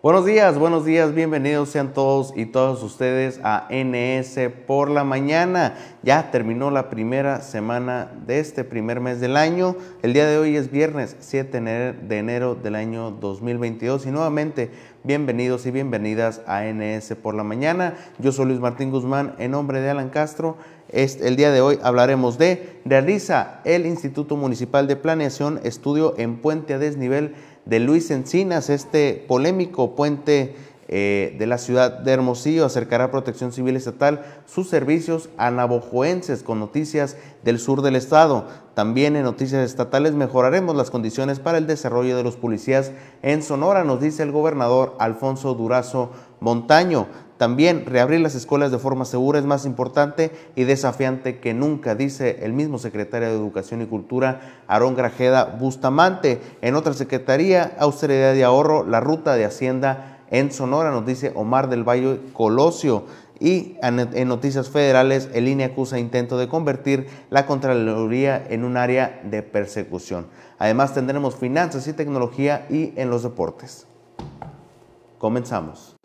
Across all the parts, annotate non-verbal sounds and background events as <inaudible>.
Buenos días, buenos días, bienvenidos sean todos y todas ustedes a NS por la mañana. Ya terminó la primera semana de este primer mes del año. El día de hoy es viernes 7 de enero del año 2022 y nuevamente bienvenidos y bienvenidas a NS por la mañana. Yo soy Luis Martín Guzmán en nombre de Alan Castro. el día de hoy hablaremos de realiza el Instituto Municipal de Planeación estudio en puente a desnivel de Luis Encinas, este polémico puente eh, de la ciudad de Hermosillo acercará a Protección Civil Estatal sus servicios a navojoenses con noticias del sur del estado. También en noticias estatales mejoraremos las condiciones para el desarrollo de los policías en Sonora, nos dice el gobernador Alfonso Durazo Montaño. También reabrir las escuelas de forma segura es más importante y desafiante que nunca, dice el mismo secretario de Educación y Cultura, Aarón Grajeda Bustamante. En otra secretaría, austeridad y ahorro, la ruta de Hacienda en Sonora, nos dice Omar del Valle Colosio. Y en noticias federales, el INE acusa intento de convertir la Contraloría en un área de persecución. Además, tendremos finanzas y tecnología y en los deportes. Comenzamos.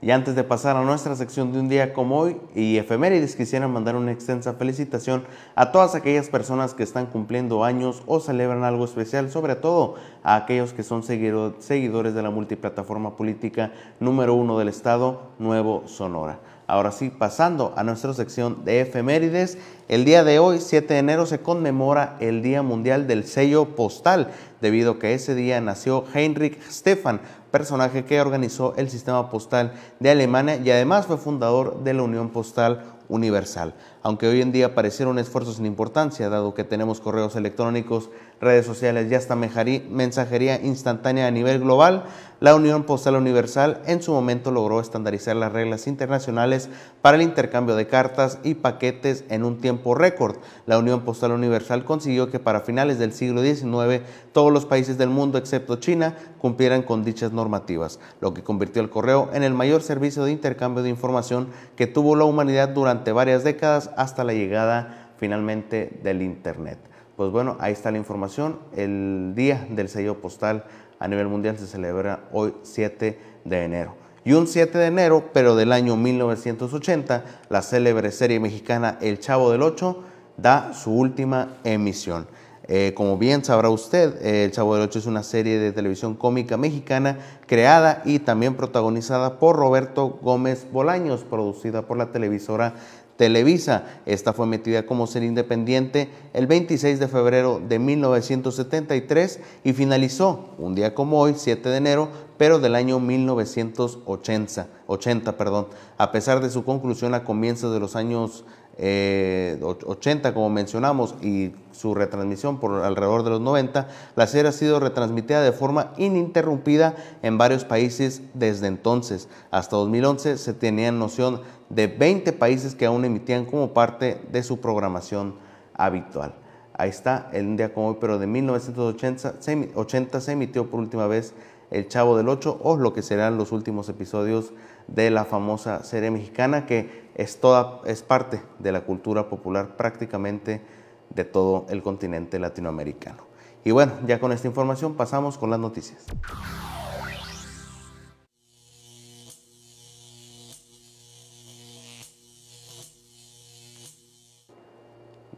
Y antes de pasar a nuestra sección de un día como hoy y efemérides, quisiera mandar una extensa felicitación a todas aquellas personas que están cumpliendo años o celebran algo especial, sobre todo a aquellos que son seguidores de la multiplataforma política número uno del Estado, Nuevo Sonora. Ahora sí, pasando a nuestra sección de efemérides, el día de hoy, 7 de enero, se conmemora el Día Mundial del Sello Postal, debido a que ese día nació Heinrich Stefan, personaje que organizó el sistema postal de Alemania y además fue fundador de la Unión Postal Universal. Aunque hoy en día pareciera un esfuerzo sin importancia, dado que tenemos correos electrónicos, redes sociales y hasta mensajería instantánea a nivel global, la Unión Postal Universal en su momento logró estandarizar las reglas internacionales para el intercambio de cartas y paquetes en un tiempo récord. La Unión Postal Universal consiguió que para finales del siglo XIX todos los países del mundo excepto China cumplieran con dichas normativas, lo que convirtió el correo en el mayor servicio de intercambio de información que tuvo la humanidad durante varias décadas hasta la llegada finalmente del Internet. Pues bueno, ahí está la información. El día del sello postal a nivel mundial se celebra hoy 7 de enero. Y un 7 de enero, pero del año 1980, la célebre serie mexicana El Chavo del Ocho da su última emisión. Eh, como bien sabrá usted, El Chavo del Ocho es una serie de televisión cómica mexicana creada y también protagonizada por Roberto Gómez Bolaños, producida por la televisora Televisa. Esta fue metida como ser independiente el 26 de febrero de 1973 y finalizó un día como hoy, 7 de enero, pero del año 1980, 80, perdón. A pesar de su conclusión a comienzos de los años 80, eh, como mencionamos, y su retransmisión por alrededor de los 90, la serie ha sido retransmitida de forma ininterrumpida en varios países desde entonces. Hasta 2011 se tenía noción de 20 países que aún emitían como parte de su programación habitual. Ahí está, el día como hoy, pero de 1980 se, 80 se emitió por última vez El Chavo del Ocho o lo que serán los últimos episodios de la famosa serie mexicana que es, toda, es parte de la cultura popular prácticamente de todo el continente latinoamericano. Y bueno, ya con esta información pasamos con las noticias.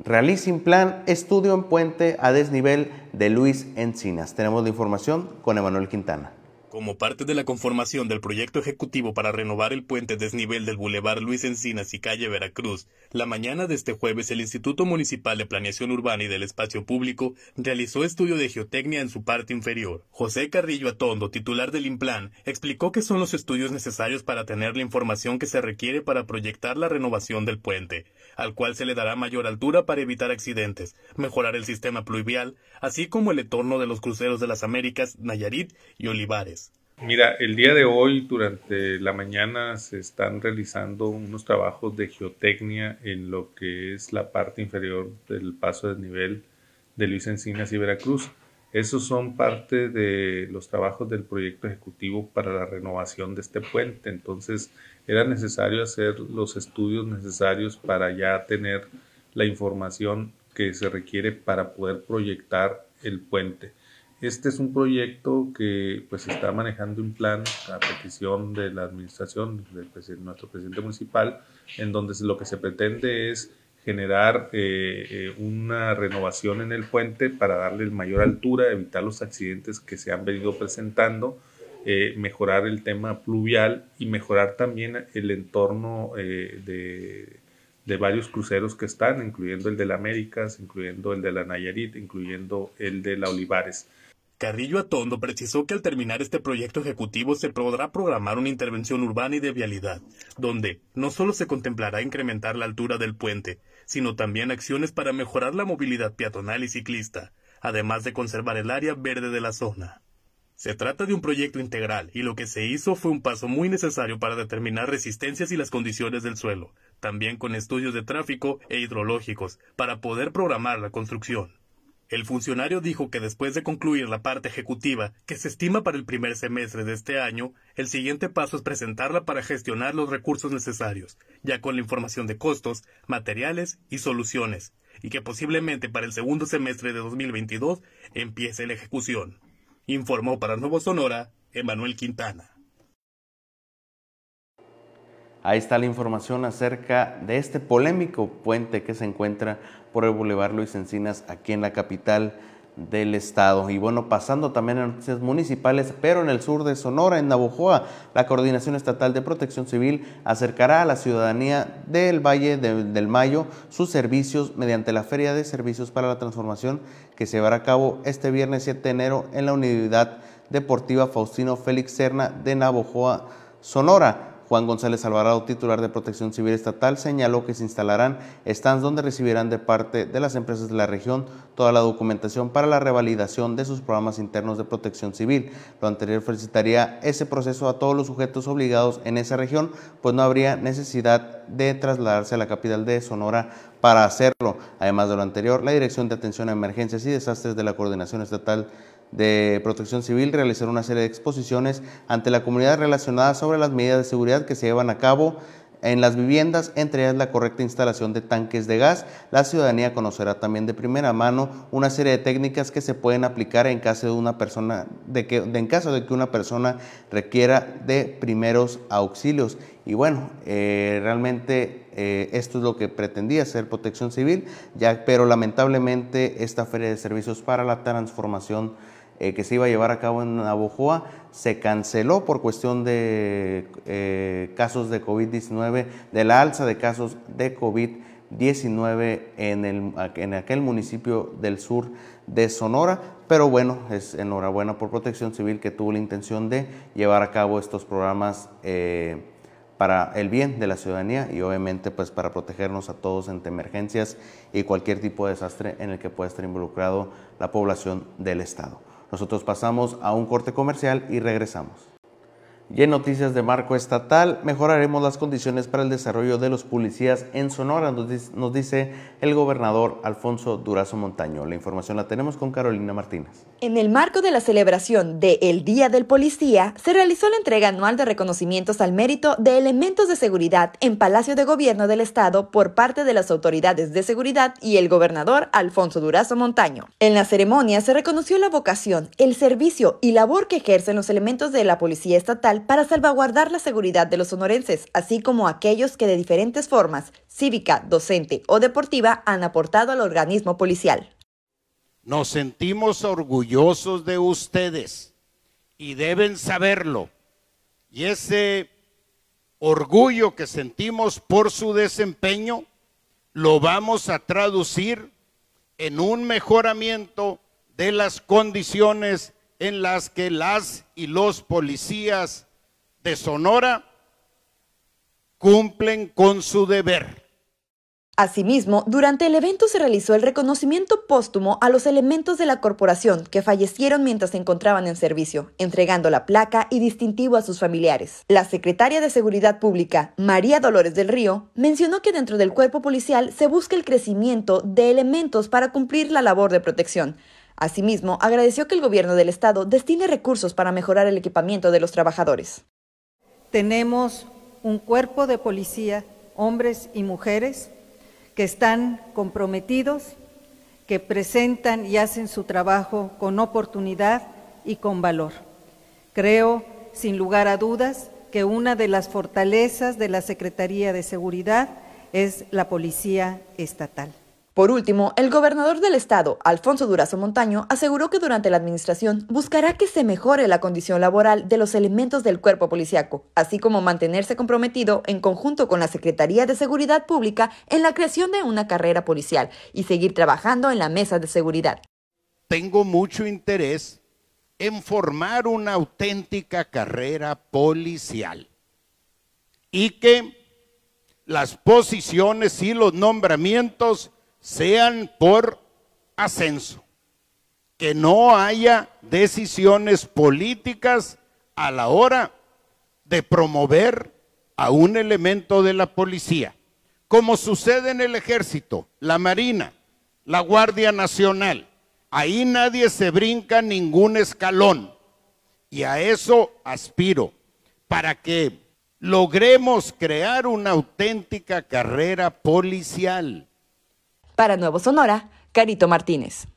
Realicing Plan, estudio en puente a desnivel de Luis Encinas. Tenemos la información con Emanuel Quintana. Como parte de la conformación del proyecto ejecutivo para renovar el puente desnivel del Boulevard Luis Encinas y calle Veracruz, la mañana de este jueves el Instituto Municipal de Planeación Urbana y del Espacio Público realizó estudio de geotecnia en su parte inferior. José Carrillo Atondo, titular del IMPLAN, explicó que son los estudios necesarios para tener la información que se requiere para proyectar la renovación del puente, al cual se le dará mayor altura para evitar accidentes, mejorar el sistema pluvial, así como el entorno de los cruceros de las Américas, Nayarit y Olivares. Mira, el día de hoy, durante la mañana, se están realizando unos trabajos de geotecnia en lo que es la parte inferior del paso de nivel de Luis Encinas y Veracruz. Esos son parte de los trabajos del proyecto ejecutivo para la renovación de este puente. Entonces era necesario hacer los estudios necesarios para ya tener la información que se requiere para poder proyectar el puente. Este es un proyecto que pues está manejando un plan a petición de la administración de nuestro presidente municipal, en donde lo que se pretende es generar eh, eh, una renovación en el puente para darle mayor altura, evitar los accidentes que se han venido presentando, eh, mejorar el tema pluvial y mejorar también el entorno de, de, varios cruceros que están, incluyendo el de la Américas, incluyendo el de la Nayarit, incluyendo el de la Olivares. Carrillo Atondo precisó que al terminar este proyecto ejecutivo se podrá programar una intervención urbana y de vialidad, donde no solo se contemplará incrementar la altura del puente, sino también acciones para mejorar la movilidad peatonal y ciclista, además de conservar el área verde de la zona. Se trata de un proyecto integral y lo que se hizo fue un paso muy necesario para determinar resistencias y las condiciones del suelo, también con estudios de tráfico e hidrológicos, para poder programar la construcción. El funcionario dijo que después de concluir la parte ejecutiva, que se estima para el primer semestre de este año, el siguiente paso es presentarla para gestionar los recursos necesarios, ya con la información de costos, materiales y soluciones, y que posiblemente para el segundo semestre de 2022 empiece la ejecución. Informó para Nuevo Sonora Emanuel Quintana. Ahí está la información acerca de este polémico puente que se encuentra por el Boulevard Luis Encinas aquí en la capital del estado. Y bueno, pasando también a noticias municipales, pero en el sur de Sonora, en Navojoa, la Coordinación Estatal de Protección Civil acercará a la ciudadanía del Valle del Mayo sus servicios mediante la Feria de Servicios para la Transformación que se llevará a cabo este viernes 7 de enero en la Unidad Deportiva Faustino Félix Serna de Navojoa, Sonora. Juan González Alvarado, titular de Protección Civil Estatal, señaló que se instalarán stands donde recibirán de parte de las empresas de la región toda la documentación para la revalidación de sus programas internos de protección civil. Lo anterior felicitaría ese proceso a todos los sujetos obligados en esa región, pues no habría necesidad de trasladarse a la capital de Sonora para hacerlo. Además de lo anterior, la Dirección de Atención a Emergencias y Desastres de la Coordinación Estatal de Protección Civil realizar una serie de exposiciones ante la comunidad relacionadas sobre las medidas de seguridad que se llevan a cabo en las viviendas, entre ellas la correcta instalación de tanques de gas. La ciudadanía conocerá también de primera mano una serie de técnicas que se pueden aplicar en caso de una persona, de que, en caso de que una persona requiera de primeros auxilios. Y bueno, eh, realmente eh, esto es lo que pretendía hacer Protección Civil, ya, pero lamentablemente esta feria de servicios para la transformación eh, que se iba a llevar a cabo en Navojoa se canceló por cuestión de eh, casos de COVID-19, de la alza de casos de COVID-19 en, en aquel municipio del sur de Sonora. Pero bueno, es enhorabuena por Protección Civil que tuvo la intención de llevar a cabo estos programas eh, para el bien de la ciudadanía y obviamente pues para protegernos a todos ante emergencias y cualquier tipo de desastre en el que pueda estar involucrado la población del estado. Nosotros pasamos a un corte comercial y regresamos. Y en noticias de marco estatal, mejoraremos las condiciones para el desarrollo de los policías en Sonora, nos dice el gobernador Alfonso Durazo Montaño. La información la tenemos con Carolina Martínez. En el marco de la celebración de El Día del Policía, se realizó la entrega anual de reconocimientos al mérito de elementos de seguridad en Palacio de Gobierno del Estado por parte de las autoridades de seguridad y el gobernador Alfonso Durazo Montaño. En la ceremonia se reconoció la vocación, el servicio y labor que ejercen los elementos de la Policía Estatal para salvaguardar la seguridad de los sonorenses, así como aquellos que de diferentes formas, cívica, docente o deportiva, han aportado al organismo policial. Nos sentimos orgullosos de ustedes y deben saberlo. Y ese orgullo que sentimos por su desempeño lo vamos a traducir en un mejoramiento de las condiciones en las que las y los policías de Sonora cumplen con su deber. Asimismo, durante el evento se realizó el reconocimiento póstumo a los elementos de la corporación que fallecieron mientras se encontraban en servicio, entregando la placa y distintivo a sus familiares. La secretaria de Seguridad Pública, María Dolores del Río, mencionó que dentro del cuerpo policial se busca el crecimiento de elementos para cumplir la labor de protección, Asimismo, agradeció que el gobierno del estado destine recursos para mejorar el equipamiento de los trabajadores. Tenemos un cuerpo de policía, hombres y mujeres, que están comprometidos, que presentan y hacen su trabajo con oportunidad y con valor. Creo, sin lugar a dudas, que una de las fortalezas de la Secretaría de Seguridad es la Policía Estatal. Por último, el gobernador del estado, Alfonso Durazo Montaño, aseguró que durante la administración buscará que se mejore la condición laboral de los elementos del cuerpo policiaco, así como mantenerse comprometido en conjunto con la Secretaría de Seguridad Pública en la creación de una carrera policial y seguir trabajando en la mesa de seguridad. Tengo mucho interés en formar una auténtica carrera policial y que las posiciones y los nombramientos sean por ascenso, que no haya decisiones políticas a la hora de promover a un elemento de la policía, como sucede en el ejército, la marina, la Guardia Nacional. Ahí nadie se brinca ningún escalón. Y a eso aspiro, para que logremos crear una auténtica carrera policial para Nuevo Sonora, Carito Martínez.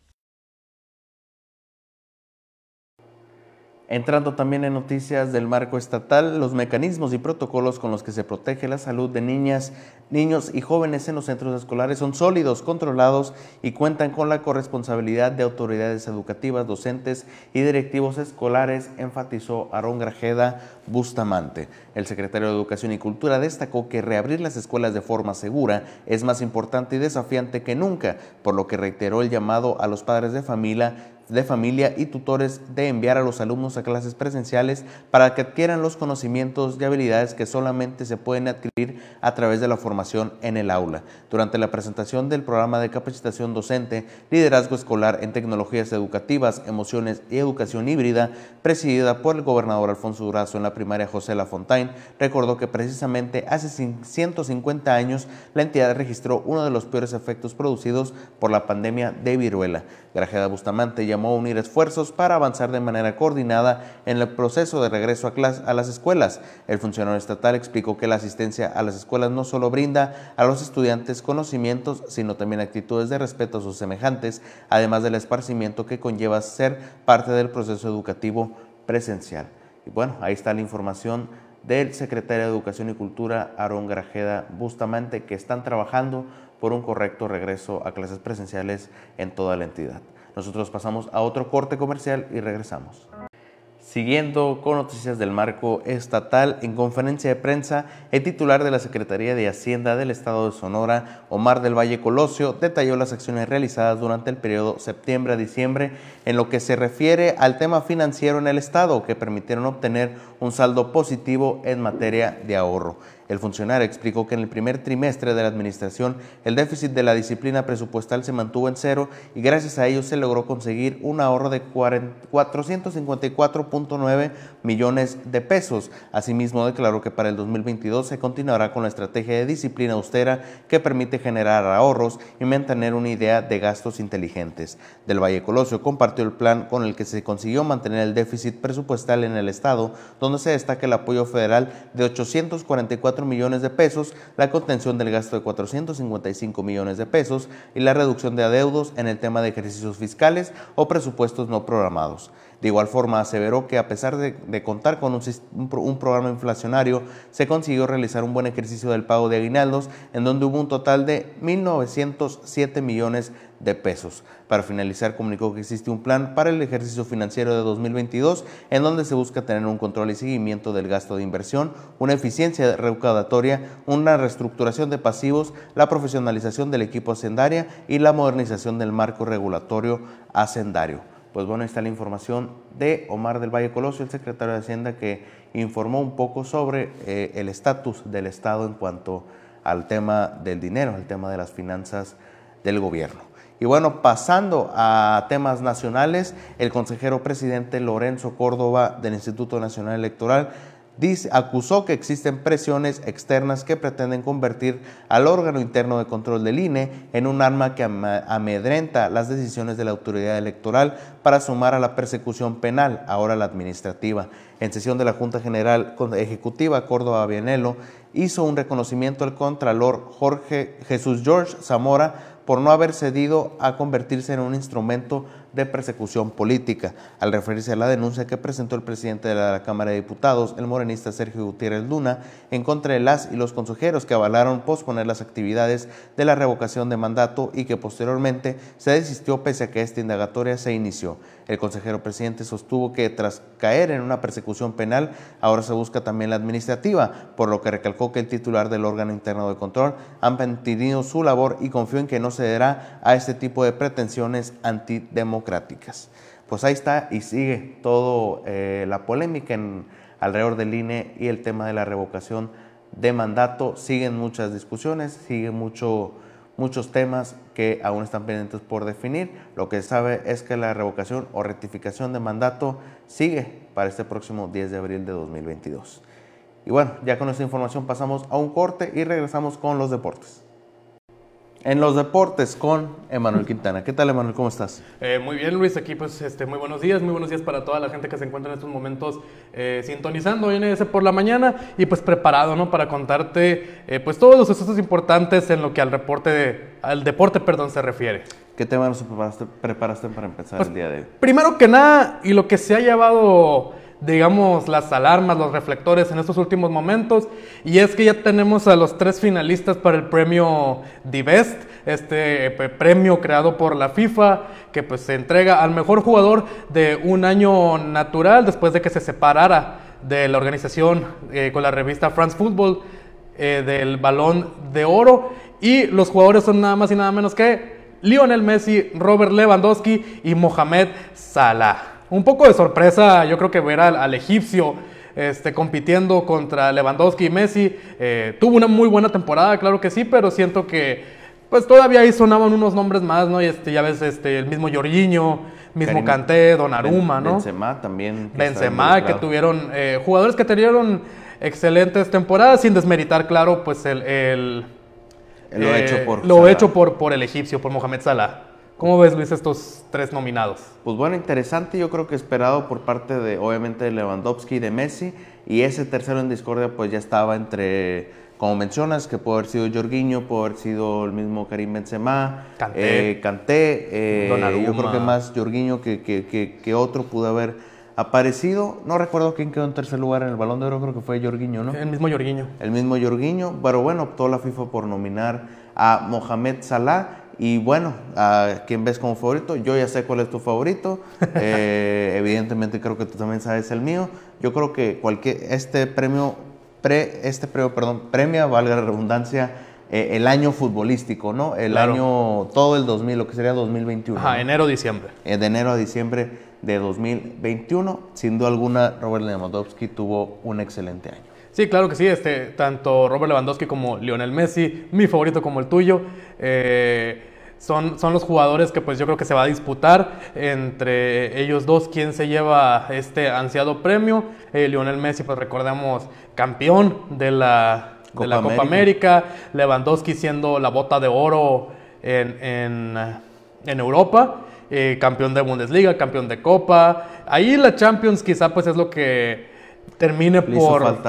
Entrando también en noticias del marco estatal, los mecanismos y protocolos con los que se protege la salud de niñas, niños y jóvenes en los centros escolares son sólidos, controlados y cuentan con la corresponsabilidad de autoridades educativas, docentes y directivos escolares, enfatizó Aarón Grajeda Bustamante. El secretario de Educación y Cultura destacó que reabrir las escuelas de forma segura es más importante y desafiante que nunca, por lo que reiteró el llamado a los padres de familia de familia y tutores de enviar a los alumnos a clases presenciales para que adquieran los conocimientos y habilidades que solamente se pueden adquirir a través de la formación en el aula. Durante la presentación del programa de capacitación docente, liderazgo escolar en tecnologías educativas, emociones y educación híbrida, presidida por el gobernador Alfonso Durazo en la primaria José Lafontaine, recordó que precisamente hace 150 años la entidad registró uno de los peores efectos producidos por la pandemia de viruela. Grajeda Bustamante llamó a unir esfuerzos para avanzar de manera coordinada en el proceso de regreso a, a las escuelas. El funcionario estatal explicó que la asistencia a las escuelas no solo brinda a los estudiantes conocimientos, sino también actitudes de respeto a sus semejantes, además del esparcimiento que conlleva ser parte del proceso educativo presencial. Y bueno, ahí está la información del secretario de Educación y Cultura, Aarón Grajeda Bustamante, que están trabajando por un correcto regreso a clases presenciales en toda la entidad. Nosotros pasamos a otro corte comercial y regresamos. Siguiendo con noticias del marco estatal, en conferencia de prensa, el titular de la Secretaría de Hacienda del Estado de Sonora, Omar del Valle Colosio, detalló las acciones realizadas durante el periodo septiembre a diciembre en lo que se refiere al tema financiero en el Estado, que permitieron obtener un saldo positivo en materia de ahorro. El funcionario explicó que en el primer trimestre de la administración el déficit de la disciplina presupuestal se mantuvo en cero y gracias a ello se logró conseguir un ahorro de 454.9 millones de pesos. Asimismo declaró que para el 2022 se continuará con la estrategia de disciplina austera que permite generar ahorros y mantener una idea de gastos inteligentes. Del Valle Colosio compartió el plan con el que se consiguió mantener el déficit presupuestal en el Estado, donde se destaca el apoyo federal de 844 millones de pesos, la contención del gasto de 455 millones de pesos y la reducción de adeudos en el tema de ejercicios fiscales o presupuestos no programados. De igual forma, aseveró que a pesar de, contar con un, programa inflacionario, se consiguió realizar un buen ejercicio del pago de aguinaldos, en donde hubo un total de 1.907 millones pesos. Para finalizar, comunicó que existe un plan para el ejercicio financiero de 2022, en donde se busca tener un control y seguimiento del gasto de inversión, una eficiencia recaudatoria, una reestructuración de pasivos, la profesionalización del equipo hacendaria y la modernización del marco regulatorio hacendario. Pues bueno, ahí está la información de Omar del Valle Colosio, el secretario de Hacienda, que informó un poco sobre eh, el estatus del Estado en cuanto al tema del dinero, al tema de las finanzas del gobierno. Y bueno, pasando a temas nacionales, el consejero presidente Lorenzo Córdoba del Instituto Nacional Electoral dice, acusó que existen presiones externas que pretenden convertir al órgano interno de control del INE en un arma que amedrenta las decisiones de la autoridad electoral para sumar a la persecución penal, ahora la administrativa. En sesión de la Junta General Ejecutiva, Córdoba Bienelo hizo un reconocimiento al Contralor Jorge Jesús George Zamora por no haber cedido a convertirse en un instrumento de persecución política. Al referirse a la denuncia que presentó el presidente de la Cámara de Diputados, el morenista Sergio Gutiérrez Luna, en contra de las y los consejeros que avalaron posponer las actividades de la revocación de mandato y que posteriormente se desistió pese a que esta indagatoria se inició. El consejero presidente sostuvo que tras caer en una persecución penal, ahora se busca también la administrativa, por lo que recalcó que el titular del órgano interno de control ha mantenido su labor y confió en que no cederá a este tipo de pretensiones antidemocráticas pues ahí está y sigue toda eh, la polémica alrededor del INE y el tema de la revocación de mandato. Siguen muchas discusiones, siguen mucho, muchos temas que aún están pendientes por definir. Lo que se sabe es que la revocación o rectificación de mandato sigue para este próximo 10 de abril de 2022. Y bueno, ya con esta información pasamos a un corte y regresamos con los deportes en los deportes con Emanuel Quintana. ¿Qué tal, Emanuel? ¿Cómo estás? Eh, muy bien, Luis. Aquí, pues, este, muy buenos días. Muy buenos días para toda la gente que se encuentra en estos momentos eh, sintonizando NS por la mañana y, pues, preparado, ¿no? Para contarte, eh, pues, todos los sucesos importantes en lo que al reporte, al deporte, perdón, se refiere. ¿Qué tema nos preparaste, preparaste para empezar pues, el día de hoy? Primero que nada, y lo que se ha llevado digamos, las alarmas, los reflectores en estos últimos momentos. Y es que ya tenemos a los tres finalistas para el premio Divest, este eh, premio creado por la FIFA, que pues se entrega al mejor jugador de un año natural después de que se separara de la organización eh, con la revista France Football eh, del balón de oro. Y los jugadores son nada más y nada menos que Lionel Messi, Robert Lewandowski y Mohamed Salah. Un poco de sorpresa, yo creo que ver al, egipcio este, compitiendo contra Lewandowski y Messi. Eh, tuvo una muy buena temporada, claro que sí, pero siento que pues todavía ahí sonaban unos nombres más, ¿no? Y este, ya ves, este, el mismo Jorginho, mismo Kanté, Donnarumma, ¿no? Benzema también. Benzema, que tuvieron eh, jugadores que tuvieron excelentes temporadas, sin desmeritar, claro, pues el... lo hecho eh, por Lo hecho por, por el egipcio, por Mohamed Salah. ¿Cómo ves, Luis, estos tres nominados? Pues bueno, interesante, yo creo que esperado por parte de, obviamente, de Lewandowski y de Messi, y ese tercero en discordia pues ya estaba entre, como mencionas, que puede haber sido Jorginho, puede haber sido el mismo Karim Benzema, Kanté, eh, Kanté eh, yo creo que más Jorginho que, que, que, otro pudo haber aparecido. No recuerdo quién quedó en tercer lugar en el Balón de Oro, creo que fue Jorginho, ¿no? El mismo Jorginho. El mismo Jorginho, pero bueno, optó la FIFA por nominar a Mohamed Salah y bueno, ¿a quién ves como favorito? Yo ya sé cuál es tu favorito. <laughs> Eh, evidentemente creo que tú también sabes el mío. Yo creo que cualquier este premio, pre, este premio, perdón, premia, valga la redundancia, eh, el año futbolístico, ¿no? El año, todo el 2000, lo que sería 2021. Ajá, enero, diciembre. Eh, de enero a diciembre de 2021. Sin duda alguna, Robert Lewandowski tuvo un excelente año. Sí, claro que sí. Este, tanto Robert Lewandowski como Lionel Messi, mi favorito como el tuyo, eh, son, son los jugadores que pues yo creo que se va a disputar entre ellos dos quién se lleva este ansiado premio. Eh, Lionel Messi, pues recordemos, campeón de la Copa, de la Copa América. Lewandowski siendo la bota de oro en, en, Europa. Eh, campeón de Bundesliga, campeón de Copa. Ahí la Champions quizá pues es lo que termine por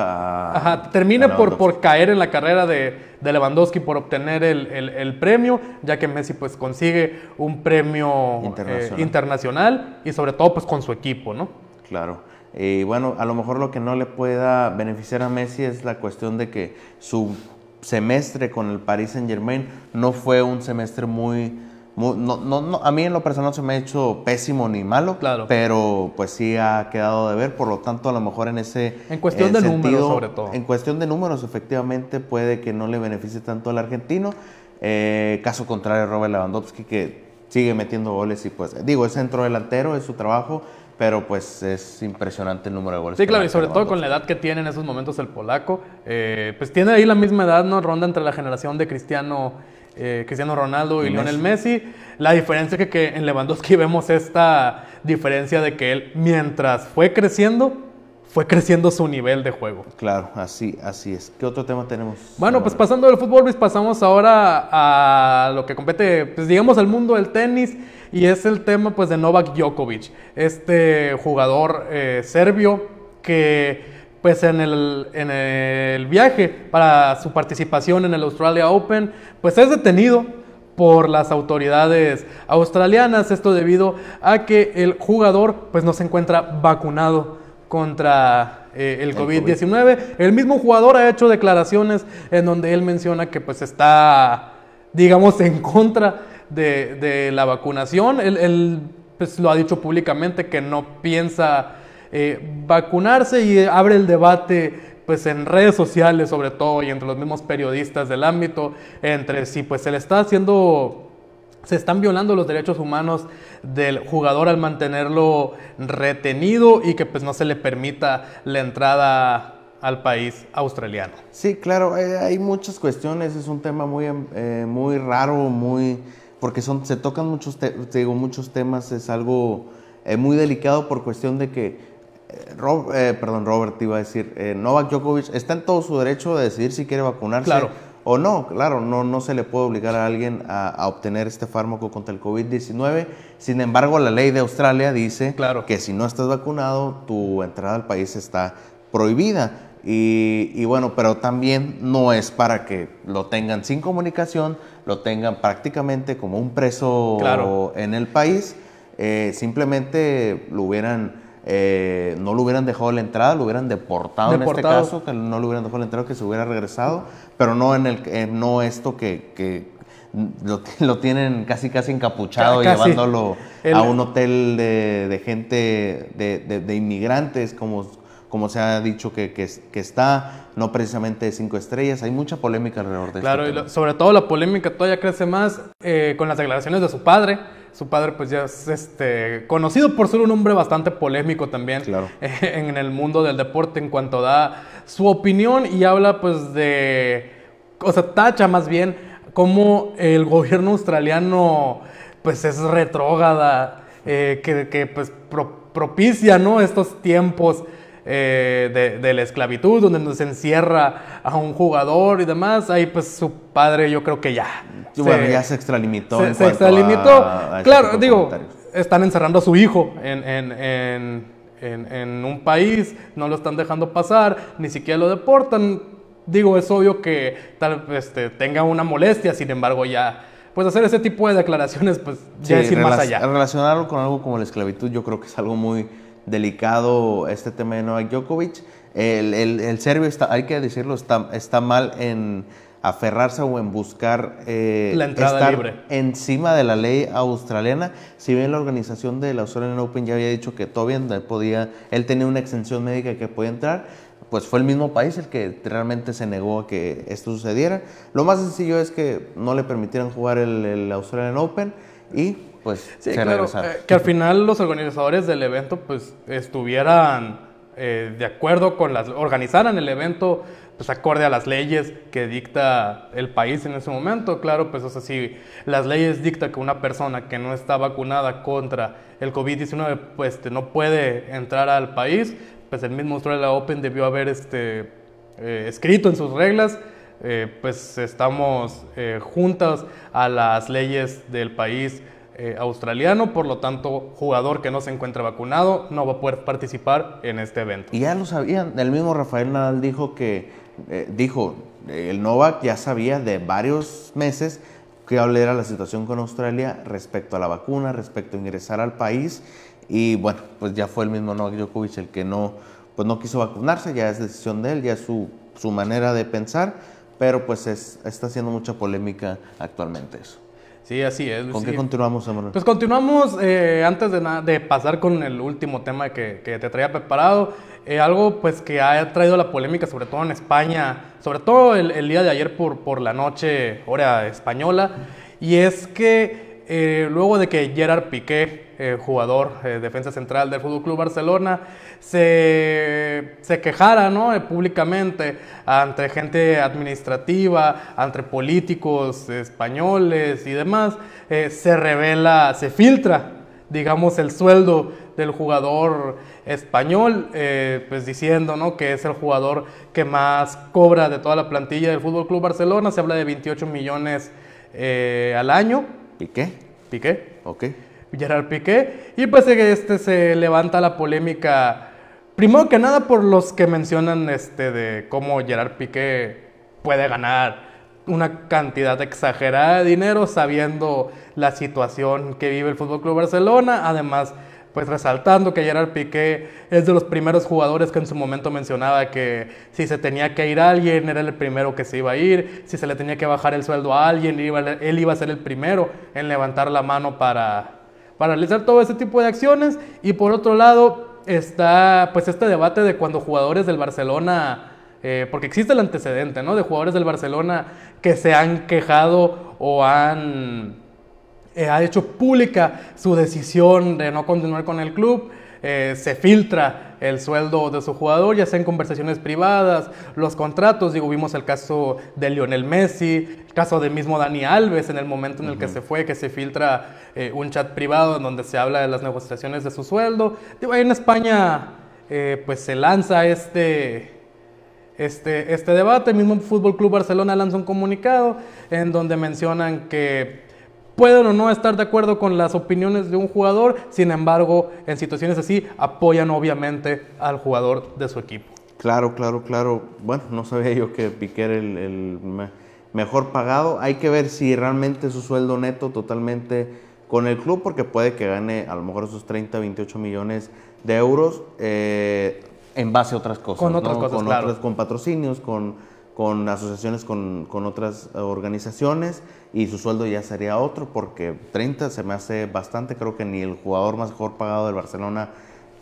termine por, por caer en la carrera de, de Lewandowski por obtener el, el, premio, ya que Messi pues consigue un premio eh, internacional. y sobre todo pues con su equipo, ¿no? Claro. Y bueno, a lo mejor lo que no le pueda beneficiar a Messi es la cuestión de que su semestre con el Paris Saint Germain no fue un semestre muy no, no, a mí en lo personal se me ha hecho pésimo ni malo, claro. pero pues sí ha quedado de ver, por lo tanto a lo mejor en ese En cuestión de números sobre todo. En cuestión de números efectivamente puede que no le beneficie tanto al argentino, eh, caso contrario Robert Lewandowski que sigue metiendo goles y pues digo, es centro delantero, es su trabajo, pero pues es impresionante el número de goles. Sí, claro, y sobre todo con la edad que tiene en esos momentos el polaco, eh, pues tiene ahí la misma edad, ¿no? Ronda entre la generación de Cristiano eh, Cristiano Ronaldo y, Lionel Messi. La diferencia es que, en Lewandowski <laughs> vemos esta diferencia de que él, mientras fue creciendo, fue creciendo su nivel de juego. Claro, así, así es. ¿Qué otro tema tenemos? Bueno, pues pasando del fútbol, pues pasamos ahora a lo que compete, pues digamos, al mundo del tenis. Y es el tema pues de Novak Djokovic, este jugador eh, serbio que pues en el, en el viaje para su participación en el Australia Open, pues es detenido por las autoridades australianas, esto debido a que el jugador pues no se encuentra vacunado contra eh, el, COVID-19. El mismo jugador ha hecho declaraciones en donde él menciona que pues está, digamos, en contra de, la vacunación. Él, pues, lo ha dicho públicamente que no piensa eh, vacunarse y abre el debate pues en redes sociales sobre todo y entre los mismos periodistas del ámbito entre si pues se le está haciendo se están violando los derechos humanos del jugador al mantenerlo retenido y que pues no se le permita la entrada al país australiano. Sí, claro, eh, hay muchas cuestiones, es un tema muy, eh, muy raro, muy porque son, se tocan muchos, digo, muchos temas, es algo eh, muy delicado por cuestión de que, perdón, Robert iba a decir, Novak Djokovic está en todo su derecho de decidir si quiere vacunarse. Claro o no, claro, no, no se le puede obligar a alguien a, obtener este fármaco contra el COVID-19. Sin embargo, la ley de Australia dice que si no estás vacunado, tu entrada al país está prohibida. Y, bueno, pero también no es para que lo tengan sin comunicación, lo tengan prácticamente como un preso en el país. Eh, simplemente lo hubieran eh, no lo hubieran dejado la entrada, lo hubieran deportado, en este caso, que no lo hubieran dejado la entrada, que se hubiera regresado, pero no en el no esto que, <laughs> lo, tienen casi casi encapuchado, llevándolo a un hotel de, gente, de, inmigrantes, como, como se ha dicho que, que, está, no precisamente de cinco estrellas. Hay mucha polémica alrededor de esto. Claro, y sobre todo la polémica todavía crece más eh, con las declaraciones de su padre su padre pues ya es este, conocido por ser un hombre bastante polémico también <laughs> en el mundo del deporte en cuanto da su opinión y habla pues de, o sea, tacha más bien como el gobierno australiano pues es retrógada, eh, que, que, pues propicia, ¿no? Estos tiempos eh, de, la esclavitud, donde se encierra a un jugador y demás, ahí pues su padre yo creo que ya. Bueno, ya se extralimitó. Se, extralimitó. claro, digo, están encerrando a su hijo en, en, un país, no lo están dejando pasar, ni siquiera lo deportan. Digo, es obvio que tal este, tenga una molestia, sin embargo ya pues hacer ese tipo de declaraciones, pues ya es ir más allá. Relacionarlo con algo como la esclavitud, yo creo que es algo muy, delicado este tema de Novak Djokovic. El, el, serbio, está, hay que decirlo, está, está mal en aferrarse o en buscar eh, la entrada estar libre. encima de la ley australiana. Si bien la organización del Australian Open ya había dicho que todavía podía, él tenía una extensión médica que podía entrar, pues fue el mismo país el que realmente se negó a que esto sucediera. Lo más sencillo es que no le permitieran jugar el, el Australian Open y pues sí, claro, eh, que al final los organizadores del evento pues estuvieran eh, de acuerdo con las, organizaran el evento pues acorde a las leyes que dicta el país en ese momento, claro, pues o sea, si las leyes dictan que una persona que no está vacunada contra el COVID-19 pues este, no puede entrar al país, pues el mismo Australia Open debió haber este, eh, escrito en sus reglas pues estamos juntas a las leyes del país eh, australiano, por lo tanto, jugador que no se encuentra vacunado no va a poder participar en este evento. Y ya lo sabían, el mismo Rafael Nadal dijo que, eh, dijo, el Novak ya sabía de varios meses que era la situación con Australia respecto a la vacuna, respecto a ingresar al país, y bueno, pues ya fue el mismo Novak Djokovic el que no, pues no quiso vacunarse, ya es decisión de él, ya es su, su manera de pensar, pero pues es, está haciendo mucha polémica actualmente eso. Sí, así es. ¿Con qué continuamos, Emanuel? Pues continuamos, eh, antes de, de, pasar con el último tema que, que te traía preparado, eh, algo pues que ha traído la polémica, sobre todo en España, sobre todo el, el, día de ayer por, por la noche, hora española, y es que eh, luego de que Gerard Piqué eh, jugador, eh, defensa central del Fútbol Club Barcelona, se, quejara ¿no? Públicamente ante gente administrativa, ante políticos españoles y demás, se revela, se filtra digamos, el sueldo del jugador español, pues diciendo ¿no? que es el jugador que más cobra de toda la plantilla del Fútbol Club Barcelona. Se habla de 28 millones al año. ¿Piqué? Piqué. Ok. Gerard Piqué. Y pues este se levanta la polémica, primero que nada por los que mencionan este de cómo Gerard Piqué puede ganar una cantidad exagerada de dinero sabiendo la situación que vive el Fútbol Club Barcelona, además pues resaltando que Gerard Piqué es de los primeros jugadores que en su momento mencionaba que si se tenía que ir a alguien era el primero que se iba a ir, si se le tenía que bajar el sueldo a alguien, él iba a ser el primero en levantar la mano para, para realizar todo ese tipo de acciones. Y por otro lado está pues este debate de cuando jugadores del Barcelona, eh, porque existe el antecedente, ¿no? De jugadores del Barcelona que se han quejado o han eh, ha hecho pública su decisión de no continuar con el club. Eh, se filtra el sueldo de su jugador, ya sea en conversaciones privadas, los contratos, digo, vimos el caso de Lionel Messi, el caso del mismo Dani Alves en el momento en el que se fue, que se filtra eh, un chat privado en donde se habla de las negociaciones de su sueldo. Digo, ahí en España pues se lanza este, este, este debate, el mismo Fútbol Club Barcelona lanza un comunicado en donde mencionan que pueden o no estar de acuerdo con las opiniones de un jugador, sin embargo, en situaciones así apoyan obviamente al jugador de su equipo. Claro, claro, claro. Bueno, no sabía yo que Piqué era el, mejor pagado. Hay que ver si realmente su sueldo neto totalmente con el club, porque puede que gane a lo mejor esos 30, 28 millones de euros eh, en base a otras cosas. Con otras cosas, con, claro. con patrocinios, con con asociaciones con, con, otras organizaciones y su sueldo ya sería otro porque 30 se me hace bastante, creo que ni el jugador más mejor pagado del Barcelona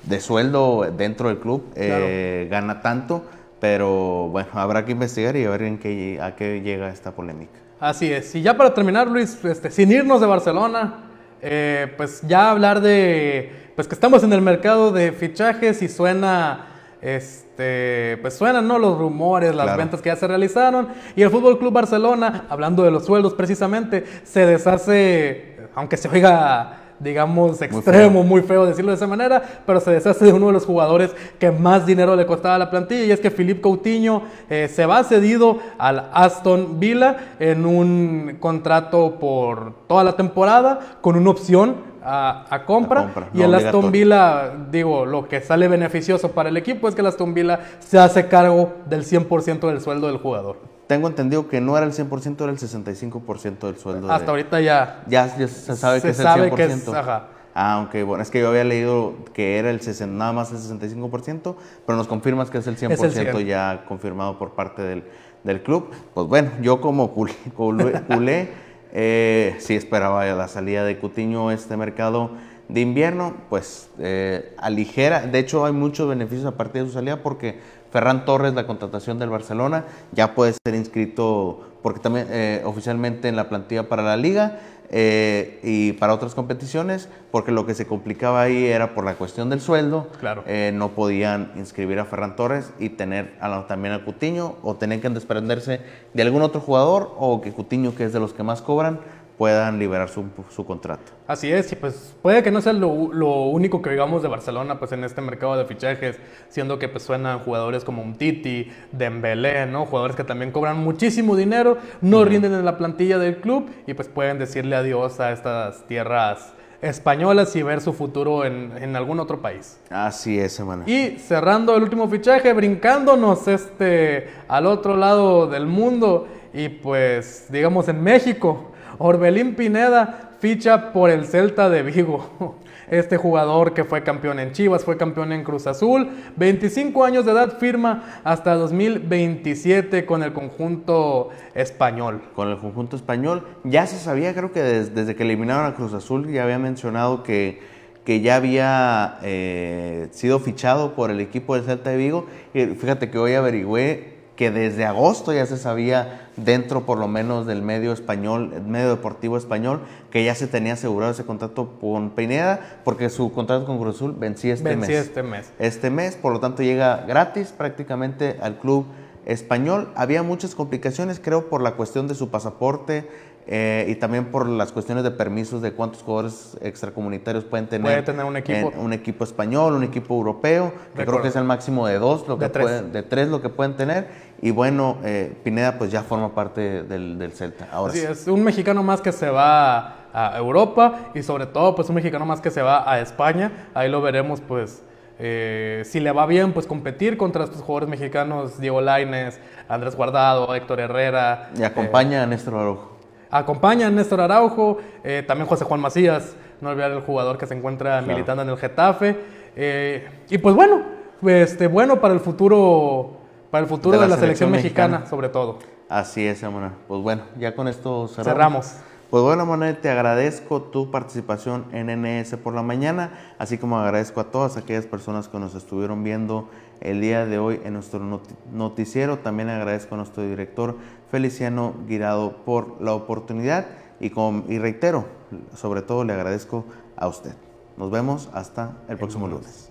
de sueldo dentro del club eh, gana tanto, pero bueno, habrá que investigar y a ver en qué, a qué llega esta polémica. Así es, y ya para terminar Luis, este, sin irnos de Barcelona, eh, pues ya hablar de, pues que estamos en el mercado de fichajes y suena... Este, pues suenan ¿no? los rumores, las ventas que ya se realizaron. Y el Fútbol Club Barcelona, hablando de los sueldos precisamente, se deshace, aunque se oiga digamos, extremo, muy feo. decirlo de esa manera, pero se deshace de uno de los jugadores que más dinero le costaba a la plantilla, y es que Philippe Coutinho eh, se va cedido al Aston Villa en un contrato por toda la temporada, con una opción a, compra, y el Aston Villa, digo, lo que sale beneficioso para el equipo es que el Aston Villa se hace cargo del 100% del sueldo del jugador. Tengo entendido que no era el 100%, era el 65% del sueldo. Hasta ahorita ya, ya. se sabe que es el 100%. ajá. Ah, aunque bueno, es que yo había leído que era el 60, nada más el 65%, pero nos confirmas que es el 100% ya confirmado por parte del, del, club. Pues bueno, yo como culé, culé eh, sí esperaba la salida de Cutiño este mercado de invierno, pues eh, aligera. De hecho, hay muchos beneficios a partir de su salida porque Ferran Torres, la contratación del Barcelona, ya puede ser inscrito porque también eh, oficialmente en la plantilla para la liga eh, y para otras competiciones, porque lo que se complicaba ahí era por la cuestión del sueldo. Claro. Eh, no podían inscribir a Ferran Torres y tener también a Cutiño, o tenían que desprenderse de algún otro jugador, o que Cutiño, que es de los que más cobran, puedan liberar su, su, contrato. Así es, y pues puede que no sea lo, lo, único que digamos de Barcelona pues en este mercado de fichajes, siendo que pues suenan jugadores como un Titi, Dembélé, ¿no? Jugadores que también cobran muchísimo dinero, no rinden en la plantilla del club y pues pueden decirle adiós a estas tierras españolas y ver su futuro en, en algún otro país. Así es, hermano. Y cerrando el último fichaje, brincándonos este al otro lado del mundo y pues digamos en México, Orbelín Pineda ficha por el Celta de Vigo. <laughs> Este jugador que fue campeón en Chivas, fue campeón en Cruz Azul, 25 años de edad, firma hasta 2027 con el conjunto español. Con el conjunto español. Ya se sabía, creo que desde, que eliminaron a Cruz Azul, ya había mencionado que, que ya había eh, sido fichado por el equipo del Celta de Vigo. Y fíjate que hoy averigüé que desde agosto ya se sabía dentro por lo menos del medio español, el medio deportivo español, que ya se tenía asegurado ese contrato con Pineda, porque su contrato con Cruz Azul vencía este vencía mes. este mes. Este mes, por lo tanto llega gratis prácticamente al club español. Había muchas complicaciones, creo, por la cuestión de su pasaporte eh, y también por las cuestiones de permisos de cuántos jugadores extracomunitarios pueden tener. Puede tener un equipo. un equipo español, un equipo europeo, que creo que es el máximo de dos, lo De que tres. pueden- de tres lo que pueden tener. Y bueno, eh, Pineda pues ya forma parte del, del Celta. Ahora sí. es, un mexicano más que se va a Europa y sobre todo pues un mexicano más que se va a España. Ahí lo veremos pues eh, si le va bien pues competir contra estos jugadores mexicanos, Diego Lainez, Andrés Guardado, Héctor Herrera. Y acompaña a Néstor Araujo. Acompaña a Néstor Araujo, eh, también José Juan Macías, no olvidar el jugador que se encuentra militando en el Getafe. Eh, y pues bueno, este, bueno para el futuro, para el futuro de la, selección, mexicana, sobre todo. Así es, Emanuel. Pues bueno, ya con esto cerramos. Cerramos. Pues bueno, Manuel, te agradezco tu participación en NS por la mañana, así como agradezco a todas aquellas personas que nos estuvieron viendo el día de hoy en nuestro noti- noticiero. También agradezco a nuestro director Feliciano Guirado por la oportunidad y, con, y reitero, sobre todo le agradezco a usted. Nos vemos hasta el próximo lunes.